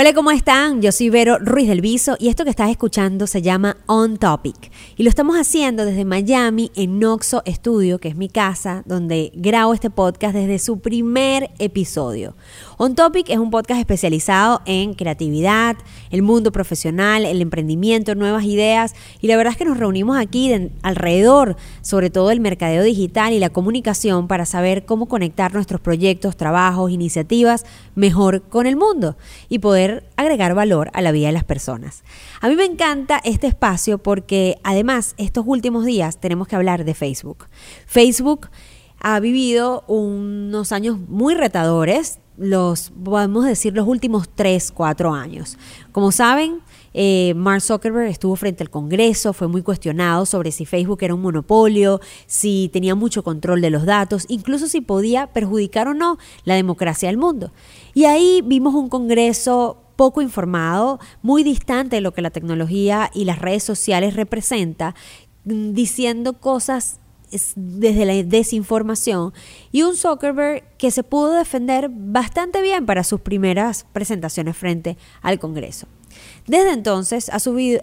Hola, ¿cómo están? Yo soy Vero Ruiz del Viso y esto que estás escuchando se llama On Topic. Y lo estamos haciendo desde Miami en Noxo Studio, que es mi casa, donde grabo este podcast desde su primer episodio. On Topic es un podcast especializado en creatividad, el mundo profesional, el emprendimiento, nuevas ideas. Y la verdad es que nos reunimos aquí alrededor, sobre todo el mercadeo digital y la comunicación, para saber cómo conectar nuestros proyectos, trabajos, iniciativas mejor con el mundo y poder agregar valor a la vida de las personas. A mí me encanta este espacio porque además estos últimos días tenemos que hablar de Facebook. Facebook ha vivido unos años muy retadores, los, podemos decir, los últimos 3, 4 años. Como saben, eh, Mark Zuckerberg estuvo frente al Congreso, fue muy cuestionado sobre si Facebook era un monopolio, si tenía mucho control de los datos, incluso si podía perjudicar o no la democracia del mundo. Y ahí vimos un Congreso poco informado, muy distante de lo que la tecnología y las redes sociales representa, mm, diciendo cosas desde la desinformación y un Zuckerberg que se pudo defender bastante bien para sus primeras presentaciones frente al Congreso. Desde entonces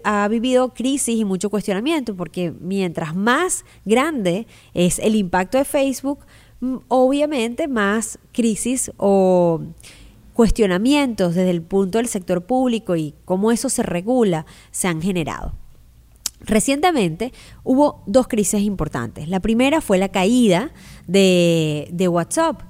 ha, vivido crisis y mucho cuestionamiento porque mientras más grande es el impacto de Facebook, obviamente más crisis o cuestionamientos desde el punto del sector público y cómo eso se regula se han generado. Recientemente hubo dos crisis importantes. La primera fue la caída de, de WhatsApp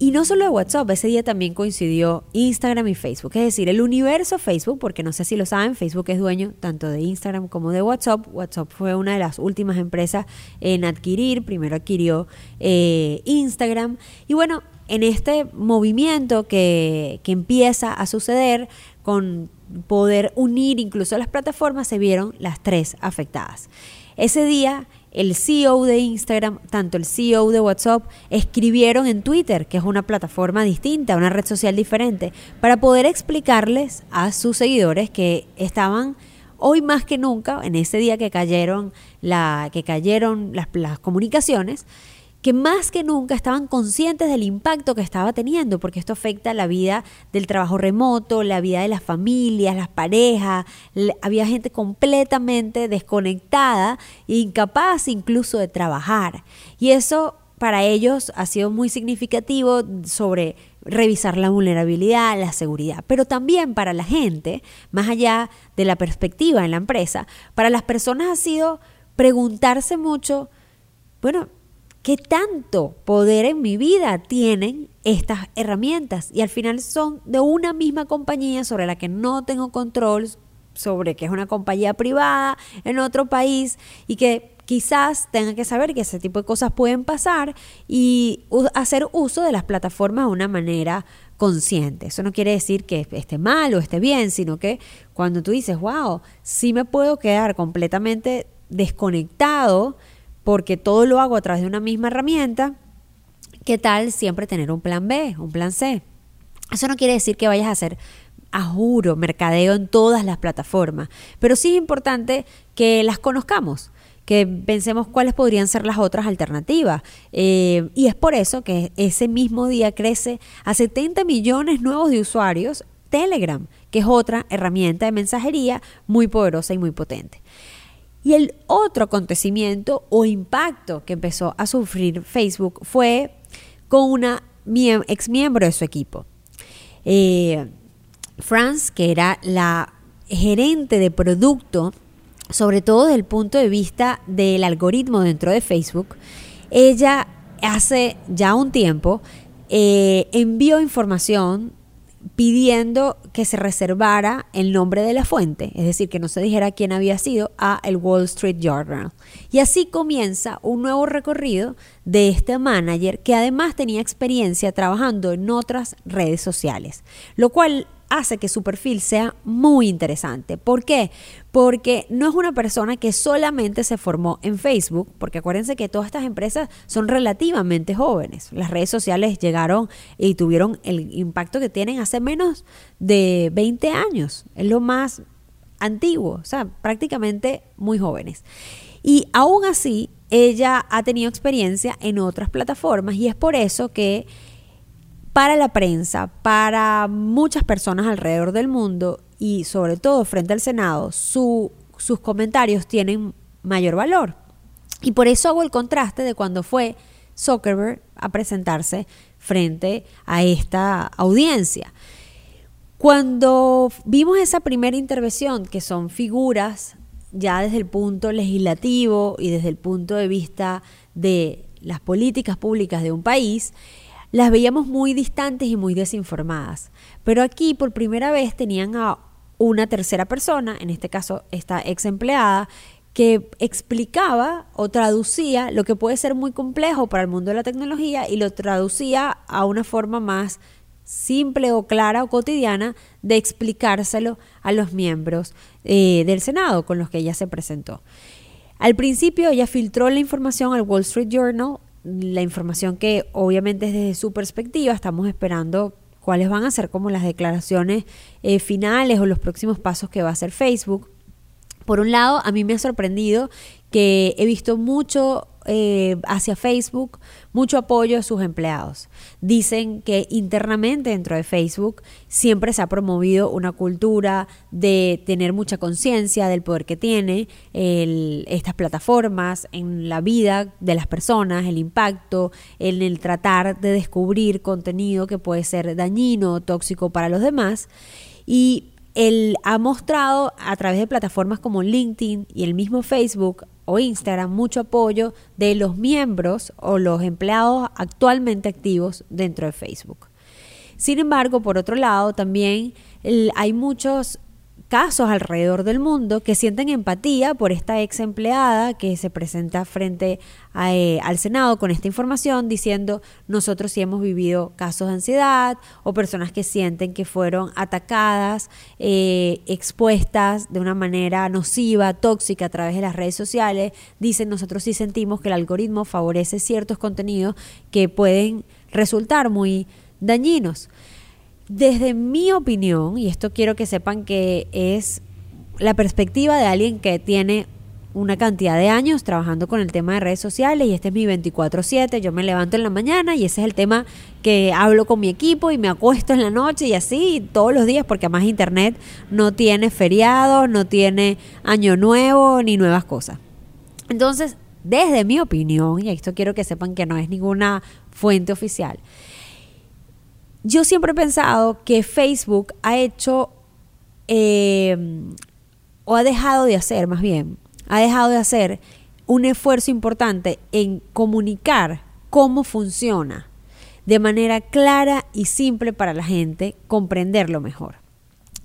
y no solo de WhatsApp, ese día también coincidió Instagram y Facebook. Es decir, el universo Facebook, porque no sé si lo saben, Facebook es dueño tanto de Instagram como de WhatsApp. WhatsApp fue una de las últimas empresas en adquirir. Primero adquirió eh, Instagram. Y bueno, en este movimiento que, que empieza a suceder con poder unir incluso las plataformas, se vieron las tres afectadas. Ese día el CEO de Instagram, tanto el CEO de WhatsApp, escribieron en Twitter, que es una plataforma distinta, una red social diferente, para poder explicarles a sus seguidores que estaban hoy más que nunca, en ese día que cayeron, la, que cayeron las, las comunicaciones, que más que nunca estaban conscientes del impacto que estaba teniendo, porque esto afecta la vida del trabajo remoto, la vida de las familias, las parejas, había gente completamente desconectada e incapaz incluso de trabajar. Y eso para ellos ha sido muy significativo sobre revisar la vulnerabilidad, la seguridad, pero también para la gente, más allá de la perspectiva en la empresa, para las personas ha sido preguntarse mucho, bueno, ¿Qué tanto poder en mi vida tienen estas herramientas? Y al final son de una misma compañía sobre la que no tengo control, sobre que es una compañía privada en otro país y que quizás tenga que saber que ese tipo de cosas pueden pasar y hacer uso de las plataformas de una manera consciente. Eso no quiere decir que esté mal o esté bien, sino que cuando tú dices, wow, sí me puedo quedar completamente desconectado porque todo lo hago a través de una misma herramienta, ¿qué tal siempre tener un plan B, un plan C? Eso no quiere decir que vayas a hacer a juro mercadeo en todas las plataformas, pero sí es importante que las conozcamos que pensemos cuáles podrían ser las otras alternativas. Eh, y es por eso que ese mismo día crece a 70 millones nuevos de usuarios Telegram, que es otra herramienta de mensajería muy poderosa y muy potente. Y el otro acontecimiento o impacto que empezó a sufrir Facebook fue con una ex miembro de su equipo. Eh, France, que era la gerente de producto, sobre todo desde el punto de vista del algoritmo dentro de Facebook, ella hace ya un tiempo eh, envió información pidiendo que se reservara el nombre de la fuente, es decir, que no se dijera quién había sido, a el Wall Street Journal. Y así comienza un nuevo recorrido de este manager que además tenía experiencia trabajando en otras redes sociales, lo cual hace que su perfil sea muy interesante. ¿Por qué? Porque no es una persona que solamente se formó en Facebook, porque acuérdense que todas estas empresas son relativamente jóvenes. Las redes sociales llegaron y tuvieron el impacto que tienen hace menos de 20 años. Es lo más antiguo, o sea, prácticamente muy jóvenes. Y aún así, ella ha tenido experiencia en otras plataformas y es por eso que para la prensa, para muchas personas alrededor del mundo y sobre todo frente al Senado, sus comentarios tienen mayor valor. Y por eso hago el contraste de cuando fue Zuckerberg a presentarse frente a esta audiencia. Cuando vimos esa primera intervención, que son figuras ya desde el punto legislativo y desde el punto de vista de las políticas públicas de un país, las veíamos muy distantes y muy desinformadas. Pero aquí por primera vez tenían a una tercera persona, en este caso esta ex empleada, que explicaba o traducía lo que puede ser muy complejo para el mundo de la tecnología y lo traducía a una forma más simple o clara o cotidiana de explicárselo a los miembros eh, del Senado con los que ella se presentó. Al principio ella filtró la información al Wall Street Journal, la información que obviamente es desde su perspectiva, estamos esperando cuáles van a ser como las declaraciones eh, finales o los próximos pasos que va a hacer Facebook. Por un lado, a mí me ha sorprendido que he visto mucho eh, hacia Facebook mucho apoyo a sus empleados. Dicen que internamente dentro de Facebook siempre se ha promovido una cultura de tener mucha conciencia del poder que tiene estas plataformas en la vida de las personas, el impacto, en el tratar de descubrir contenido que puede ser dañino o tóxico para los demás. Y él ha mostrado a través de plataformas como LinkedIn y el mismo Facebook o Instagram mucho apoyo de los miembros o los empleados actualmente activos dentro de Facebook. Sin embargo, por otro lado, también hay muchos casos alrededor del mundo que sienten empatía por esta ex empleada que se presenta frente eh, al Senado con esta información diciendo nosotros sí hemos vivido casos de ansiedad o personas que sienten que fueron atacadas, eh, expuestas de una manera nociva, tóxica a través de las redes sociales, dicen nosotros sí sentimos que el algoritmo favorece ciertos contenidos que pueden resultar muy dañinos. Desde mi opinión, y esto quiero que sepan que es la perspectiva de alguien que tiene una cantidad de años trabajando con el tema de redes sociales y este es mi 24/7, yo me levanto en la mañana y ese es el tema que hablo con mi equipo y me acuesto en la noche y así todos los días porque además internet no tiene feriados, no tiene año nuevo ni nuevas cosas. Entonces, desde mi opinión, y esto quiero que sepan que no es ninguna fuente oficial, yo siempre he pensado que Facebook ha hecho, eh, o ha dejado de hacer más bien, ha dejado de hacer un esfuerzo importante en comunicar cómo funciona de manera clara y simple para la gente comprenderlo mejor.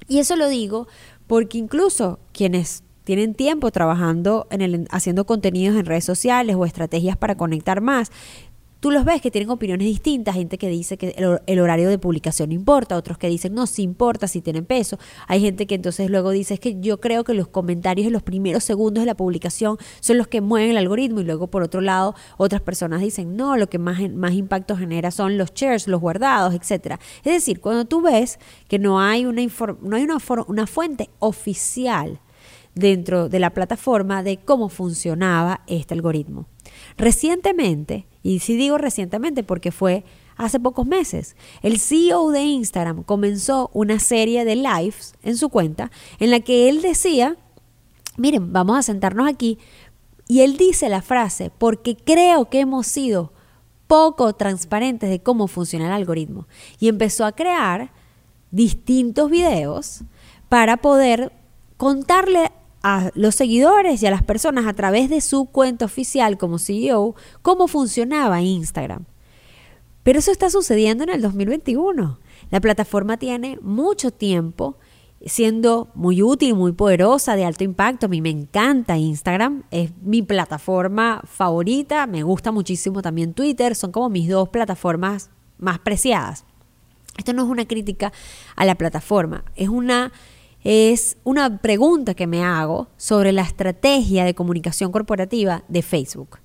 Y eso lo digo porque incluso quienes tienen tiempo trabajando en el haciendo contenidos en redes sociales o estrategias para conectar más, tú los ves que tienen opiniones distintas, gente que dice que el, horario de publicación no importa, otros que dicen no, sí importa si tienen peso. Hay gente que entonces luego dice es que yo creo que los comentarios en los primeros segundos de la publicación son los que mueven el algoritmo y luego por otro lado otras personas dicen no, lo que más, más impacto genera son los shares, los guardados, etcétera. Es decir, cuando tú ves que no hay una, no hay una, una fuente oficial dentro de la plataforma de cómo funcionaba este algoritmo. Recientemente, y sí digo recientemente porque fue hace pocos meses, el CEO de Instagram comenzó una serie de lives en su cuenta en la que él decía, miren, vamos a sentarnos aquí, y él dice la frase, porque creo que hemos sido poco transparentes de cómo funciona el algoritmo. Y empezó a crear distintos videos para poder contarle a los seguidores y a las personas a través de su cuenta oficial como CEO cómo funcionaba Instagram. Pero eso está sucediendo en el 2021. La plataforma tiene mucho tiempo siendo muy útil, muy poderosa, de alto impacto. A mí me encanta Instagram, es mi plataforma favorita, me gusta muchísimo también Twitter, son como mis dos plataformas más preciadas. Esto no es una crítica a la plataforma, es una es una pregunta que me hago sobre la estrategia de comunicación corporativa de Facebook.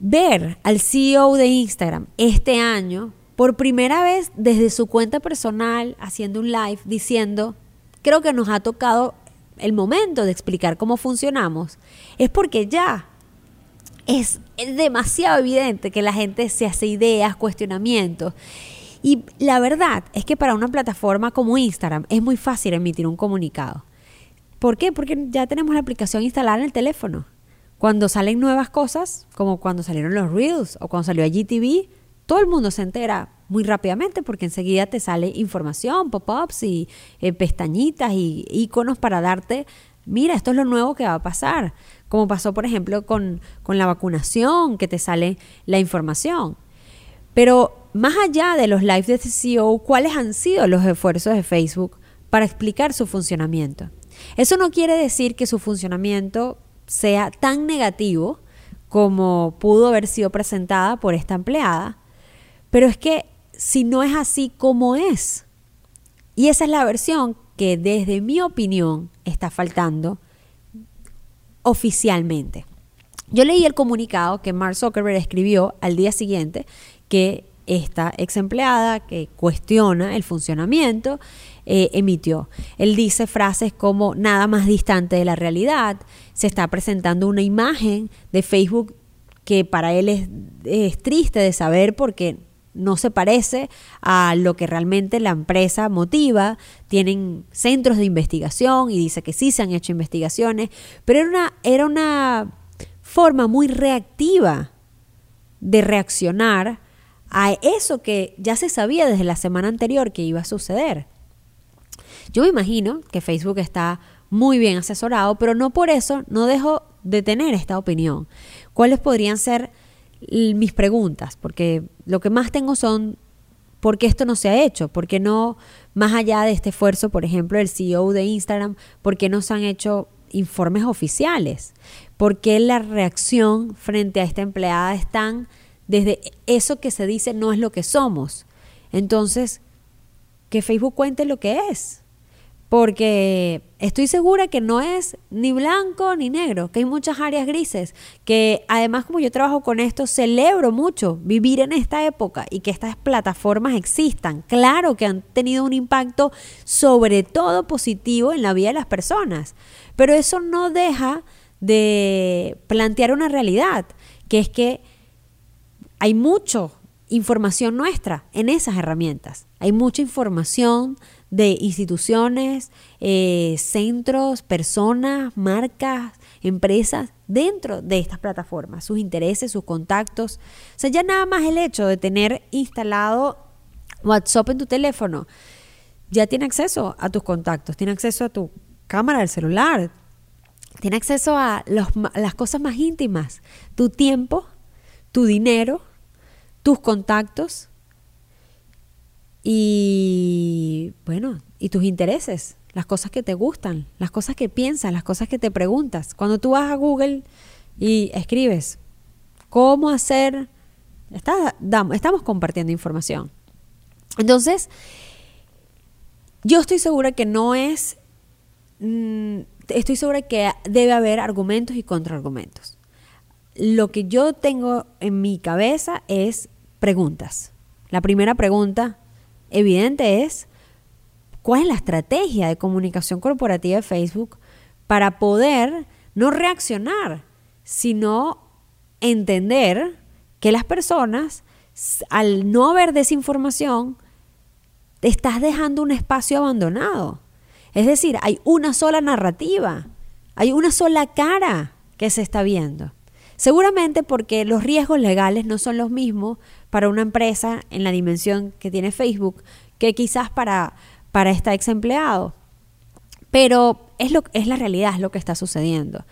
Ver al CEO de Instagram este año, por primera vez desde su cuenta personal, haciendo un live diciendo, creo que nos ha tocado el momento de explicar cómo funcionamos, es porque ya es demasiado evidente que la gente se hace ideas, cuestionamientos Y la verdad es que para una plataforma como Instagram es muy fácil emitir un comunicado. ¿Por qué? Porque ya tenemos la aplicación instalada en el teléfono. Cuando salen nuevas cosas, como cuando salieron los Reels o cuando salió GTV, todo el mundo se entera muy rápidamente porque enseguida te sale información, pop-ups y eh, pestañitas y iconos para darte, mira, esto es lo nuevo que va a pasar. Como pasó, por ejemplo, con, con la vacunación, que te sale la información. Pero más allá de los lives de CEO, ¿cuáles han sido los esfuerzos de Facebook para explicar su funcionamiento? Eso no quiere decir que su funcionamiento sea tan negativo como pudo haber sido presentada por esta empleada, pero es que si no es así como es, y esa es la versión que desde mi opinión está faltando oficialmente. Yo leí el comunicado que Mark Zuckerberg escribió al día siguiente que esta ex empleada que cuestiona el funcionamiento eh, emitió. Él dice frases como nada más distante de la realidad, se está presentando una imagen de Facebook que para él es, es triste de saber porque no se parece a lo que realmente la empresa motiva. Tienen centros de investigación y dice que sí se han hecho investigaciones, pero era una, era una forma muy reactiva de reaccionar a eso que ya se sabía desde la semana anterior que iba a suceder. Yo me imagino que Facebook está muy bien asesorado, pero no por eso no dejo de tener esta opinión. ¿Cuáles podrían ser mis preguntas? Porque lo que más tengo son ¿por qué esto no se ha hecho? ¿Por qué no, más allá de este esfuerzo, por ejemplo, el CEO de Instagram, por qué no se han hecho informes oficiales? ¿Por qué la reacción frente a esta empleada es tan desde eso que se dice no es lo que somos? Entonces, que Facebook cuente lo que es porque estoy segura que no es ni blanco ni negro, que hay muchas áreas grises, que además como yo trabajo con esto, celebro mucho vivir en esta época y que estas plataformas existan. Claro que han tenido un impacto sobre todo positivo en la vida de las personas, pero eso no deja de plantear una realidad, que es que hay mucha información nuestra en esas herramientas. Hay mucha información de instituciones, eh, centros, personas, marcas, empresas dentro de estas plataformas, sus intereses, sus contactos. O sea, ya nada más el hecho de tener instalado WhatsApp en tu teléfono, ya tiene acceso a tus contactos, tiene acceso a tu cámara del celular, tiene acceso a las cosas más íntimas, tu tiempo, tu dinero, tus contactos y bueno, y tus intereses, las cosas que te gustan, las cosas que piensas, las cosas que te preguntas. Cuando tú vas a Google y escribes cómo hacer, estamos compartiendo información. Entonces, yo estoy segura que no es, mm, estoy segura que debe haber argumentos y contraargumentos. Lo que yo tengo en mi cabeza es preguntas. La primera pregunta evidente es cuál es la estrategia de comunicación corporativa de Facebook para poder no reaccionar, sino entender que las personas, al no haber desinformación, te estás dejando un espacio abandonado. Es decir, hay una sola narrativa, hay una sola cara que se está viendo. Seguramente porque los riesgos legales no son los mismos para una empresa en la dimensión que tiene Facebook que quizás para, para esta ex empleado. Pero es, lo, es la realidad, es lo que está sucediendo.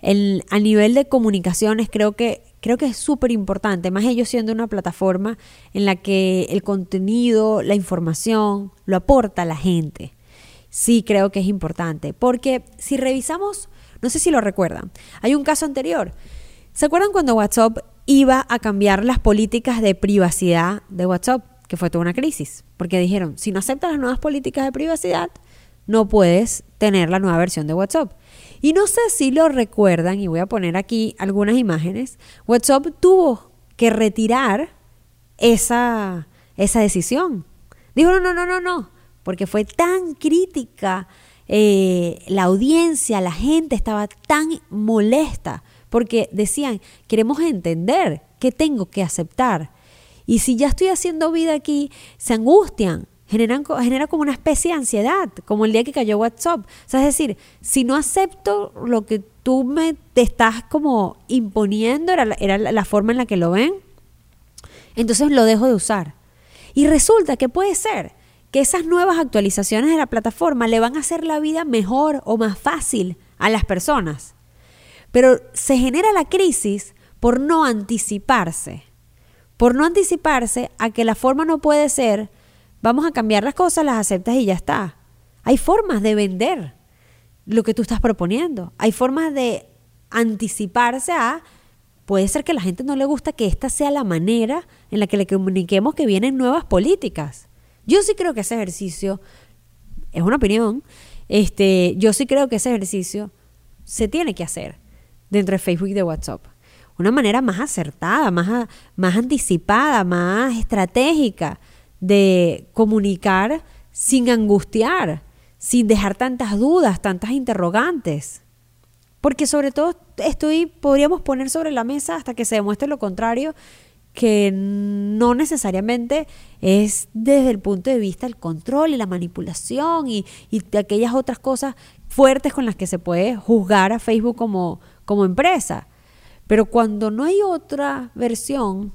El, a nivel de comunicaciones creo que, creo que es súper importante, más ellos siendo una plataforma en la que el contenido, la información, lo aporta la gente. Sí creo que es importante, porque si revisamos, no sé si lo recuerdan, hay un caso anterior. ¿Se acuerdan cuando WhatsApp iba a cambiar las políticas de privacidad de WhatsApp, que fue toda una crisis, porque dijeron, si no aceptas las nuevas políticas de privacidad, no puedes tener la nueva versión de WhatsApp. Y no sé si lo recuerdan, y voy a poner aquí algunas imágenes, WhatsApp tuvo que retirar esa, esa decisión. Dijo, no, no, no, no, no, porque fue tan crítica eh, la audiencia, la gente estaba tan molesta porque decían, queremos entender qué tengo que aceptar. Y si ya estoy haciendo vida aquí, se angustian, generan, genera como una especie de ansiedad, como el día que cayó WhatsApp. O sea, es decir, si no acepto lo que tú me te estás como imponiendo, era, era la forma en la que lo ven, entonces lo dejo de usar. Y resulta que puede ser que esas nuevas actualizaciones de la plataforma le van a hacer la vida mejor o más fácil a las personas. Pero se genera la crisis por no anticiparse. Por no anticiparse a que la forma no puede ser, vamos a cambiar las cosas, las aceptas y ya está. Hay formas de vender lo que tú estás proponiendo. Hay formas de anticiparse a, puede ser que la gente no le gusta que esta sea la manera en la que le comuniquemos que vienen nuevas políticas. Yo sí creo que ese ejercicio, es una opinión, este, yo sí creo que ese ejercicio se tiene que hacer dentro de Facebook y de WhatsApp. Una manera más acertada, más, más anticipada, más estratégica de comunicar sin angustiar, sin dejar tantas dudas, tantas interrogantes. Porque sobre todo estoy, podríamos poner sobre la mesa hasta que se demuestre lo contrario, que no necesariamente es desde el punto de vista del control y la manipulación y, y aquellas otras cosas fuertes con las que se puede juzgar a Facebook como, como empresa. Pero cuando no hay otra versión,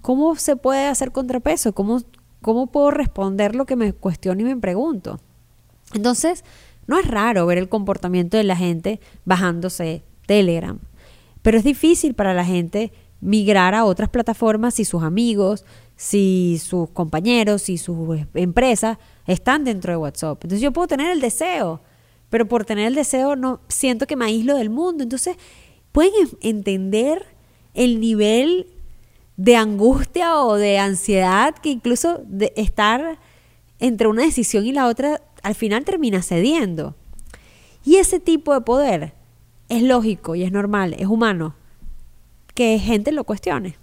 ¿cómo se puede hacer contrapeso? ¿Cómo, cómo puedo responder lo que me cuestiono y me pregunto? Entonces, no es raro ver el comportamiento de la gente bajándose Telegram, pero es difícil para la gente migrar a otras plataformas si sus amigos, si sus compañeros, si sus empresas están dentro de WhatsApp. Entonces yo puedo tener el deseo, pero por tener el deseo no siento que me aíslo del mundo. Entonces, pueden entender el nivel de angustia o de ansiedad que incluso de estar entre una decisión y la otra al final termina cediendo. Y ese tipo de poder es lógico y es normal, es humano que gente lo cuestione.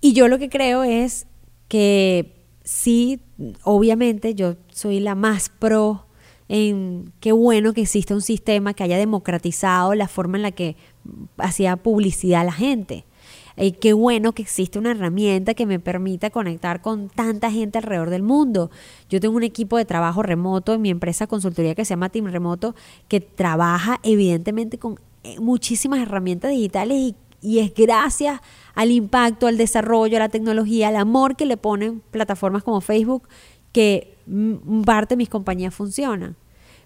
Y yo lo que creo es que sí, obviamente yo soy la más pro en qué bueno que exista un sistema que haya democratizado la forma en la que hacía publicidad a la gente. Y qué bueno que existe una herramienta que me permita conectar con tanta gente alrededor del mundo. Yo tengo un equipo de trabajo remoto en mi empresa consultoría que se llama Team Remoto, que trabaja evidentemente con eh, muchísimas herramientas digitales y, y es gracias al impacto, al desarrollo, a la tecnología, al amor que le ponen plataformas como Facebook que parte de mis compañías funcionan.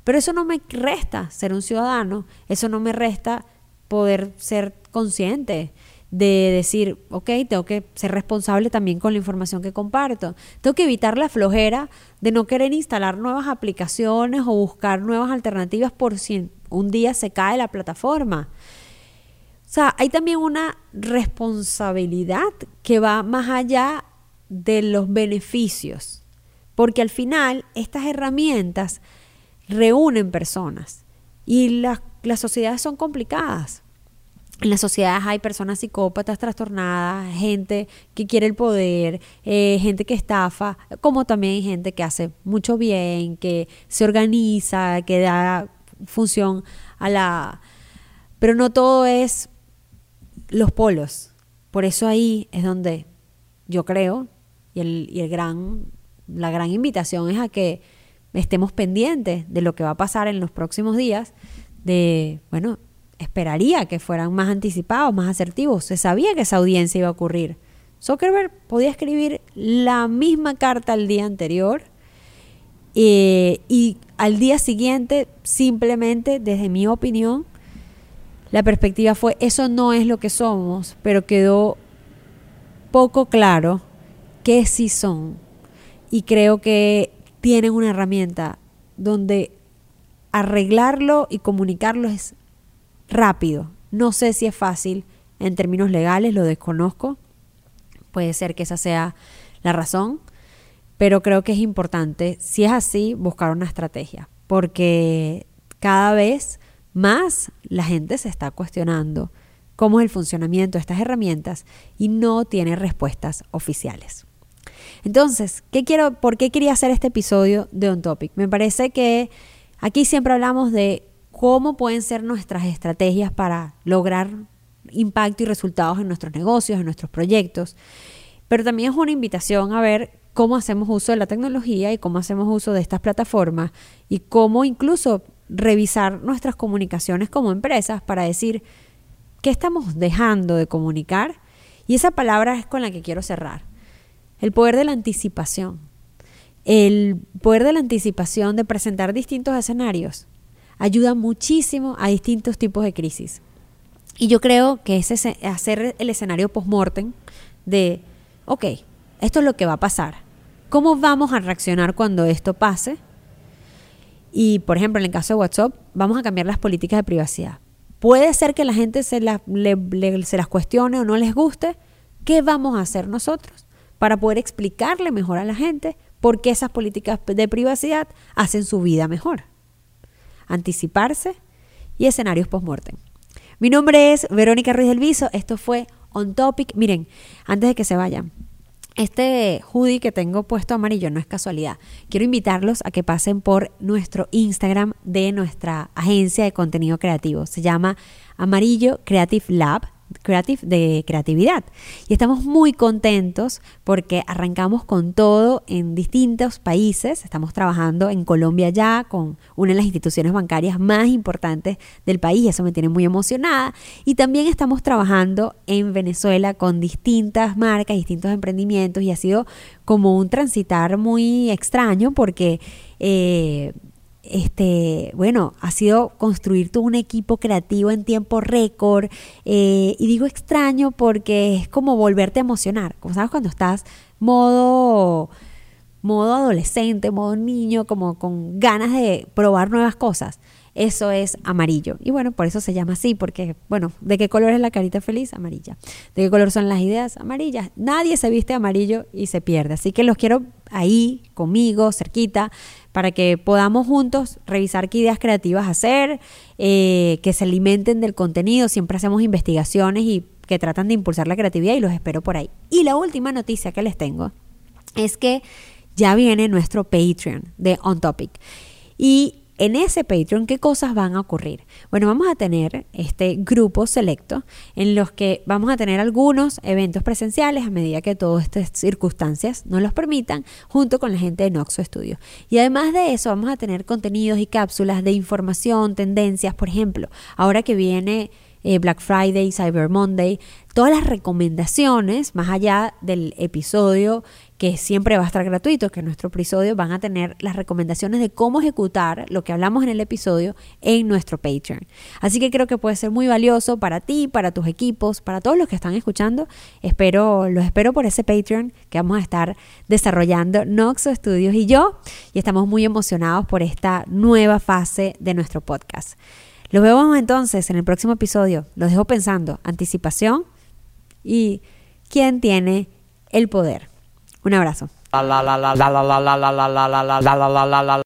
Pero eso no me resta ser un ciudadano, eso no me resta poder ser consciente de decir, ok, tengo que ser responsable también con la información que comparto. Tengo que evitar la flojera de no querer instalar nuevas aplicaciones o buscar nuevas alternativas por si un día se cae la plataforma. O sea, hay también una responsabilidad que va más allá de los beneficios, porque al final estas herramientas reúnen personas y las, las sociedades son complicadas en las sociedades hay personas psicópatas, trastornadas, gente que quiere el poder, eh, gente que estafa, como también hay gente que hace mucho bien, que se organiza, que da función a la... Pero no todo es los polos. Por eso ahí es donde yo creo, y, el, y el gran, la gran invitación es a que estemos pendientes de lo que va a pasar en los próximos días, de, bueno, esperaría que fueran más anticipados, más asertivos. Se sabía que esa audiencia iba a ocurrir. Zuckerberg podía escribir la misma carta al día anterior eh, y al día siguiente simplemente, desde mi opinión, la perspectiva fue, eso no es lo que somos, pero quedó poco claro que sí son. Y creo que tienen una herramienta donde arreglarlo y comunicarlo es rápido. No sé si es fácil en términos legales, lo desconozco. Puede ser que esa sea la razón, pero creo que es importante, si es así, buscar una estrategia, porque cada vez más la gente se está cuestionando cómo es el funcionamiento de estas herramientas y no tiene respuestas oficiales. Entonces, ¿qué quiero, ¿por qué quería hacer este episodio de On Topic? Me parece que aquí siempre hablamos de cómo pueden ser nuestras estrategias para lograr impacto y resultados en nuestros negocios, en nuestros proyectos. pero también es una invitación a ver cómo hacemos uso de la tecnología y cómo hacemos uso de estas plataformas y cómo incluso revisar nuestras comunicaciones como empresas para decir qué estamos dejando de comunicar. Y esa palabra es con la que quiero cerrar. El poder de la anticipación. El poder de la anticipación de presentar distintos escenarios ayuda muchísimo a distintos tipos de crisis. Y yo creo que es hacer el escenario post-mortem de, ok, esto es lo que va a pasar. ¿Cómo vamos a reaccionar cuando esto pase? Y, por ejemplo, en el caso de WhatsApp, vamos a cambiar las políticas de privacidad. Puede ser que la gente se las cuestione o no les guste. ¿Qué vamos a hacer nosotros para poder explicarle mejor a la gente por qué esas políticas de privacidad hacen su vida mejor? Anticiparse y escenarios post-mortem. Mi nombre es Verónica Ruiz del Viso. Esto fue On Topic. Miren, antes de que se vayan, este hoodie que tengo puesto amarillo no es casualidad. Quiero invitarlos a que pasen por nuestro Instagram de nuestra agencia de contenido creativo. Se llama Amarillo Creative Lab De creatividad. Y estamos muy contentos porque arrancamos con todo en distintos países. Estamos trabajando en Colombia ya con una de las instituciones bancarias más importantes del país. Eso me tiene muy emocionada. Y también estamos trabajando en Venezuela con distintas marcas, distintos emprendimientos. Y ha sido como un transitar muy extraño porque... Eh, este, bueno, ha sido construir todo un equipo creativo en tiempo récord. Eh, y digo extraño porque es como volverte a emocionar. Como sabes, cuando estás modo, modo adolescente, modo niño, como con ganas de probar nuevas cosas. Eso es amarillo. Y bueno, por eso se llama así, porque, bueno, ¿de qué color es la carita feliz? Amarilla. ¿De qué color son las ideas? Amarillas. Nadie se viste amarillo y se pierde. Así que los quiero ahí, conmigo, cerquita, para que podamos juntos revisar qué ideas creativas hacer, eh, que se alimenten del contenido. Siempre hacemos investigaciones y que tratan de impulsar la creatividad y los espero por ahí. Y la última noticia que les tengo es que ya viene nuestro Patreon de On Topic. Y en ese Patreon, ¿qué cosas van a ocurrir? Bueno, vamos a tener este grupo selecto en los que vamos a tener algunos eventos presenciales a medida que todas estas circunstancias nos los permitan, junto con la gente de Noxo Studio. Y además de eso, vamos a tener contenidos y cápsulas de información, tendencias, por ejemplo, ahora que viene eh, Black Friday, Cyber Monday, todas las recomendaciones, más allá del episodio que siempre va a estar gratuito, que en nuestro episodio van a tener las recomendaciones de cómo ejecutar lo que hablamos en el episodio en nuestro Patreon. Así que creo que puede ser muy valioso para ti, para tus equipos, para todos los que están escuchando. Espero, los espero por ese Patreon que vamos a estar desarrollando Noxo Studios y yo, y estamos muy emocionados por esta nueva fase de nuestro podcast. Los vemos entonces en el próximo episodio. Los dejo pensando, anticipación y quién tiene el poder. Un abrazo.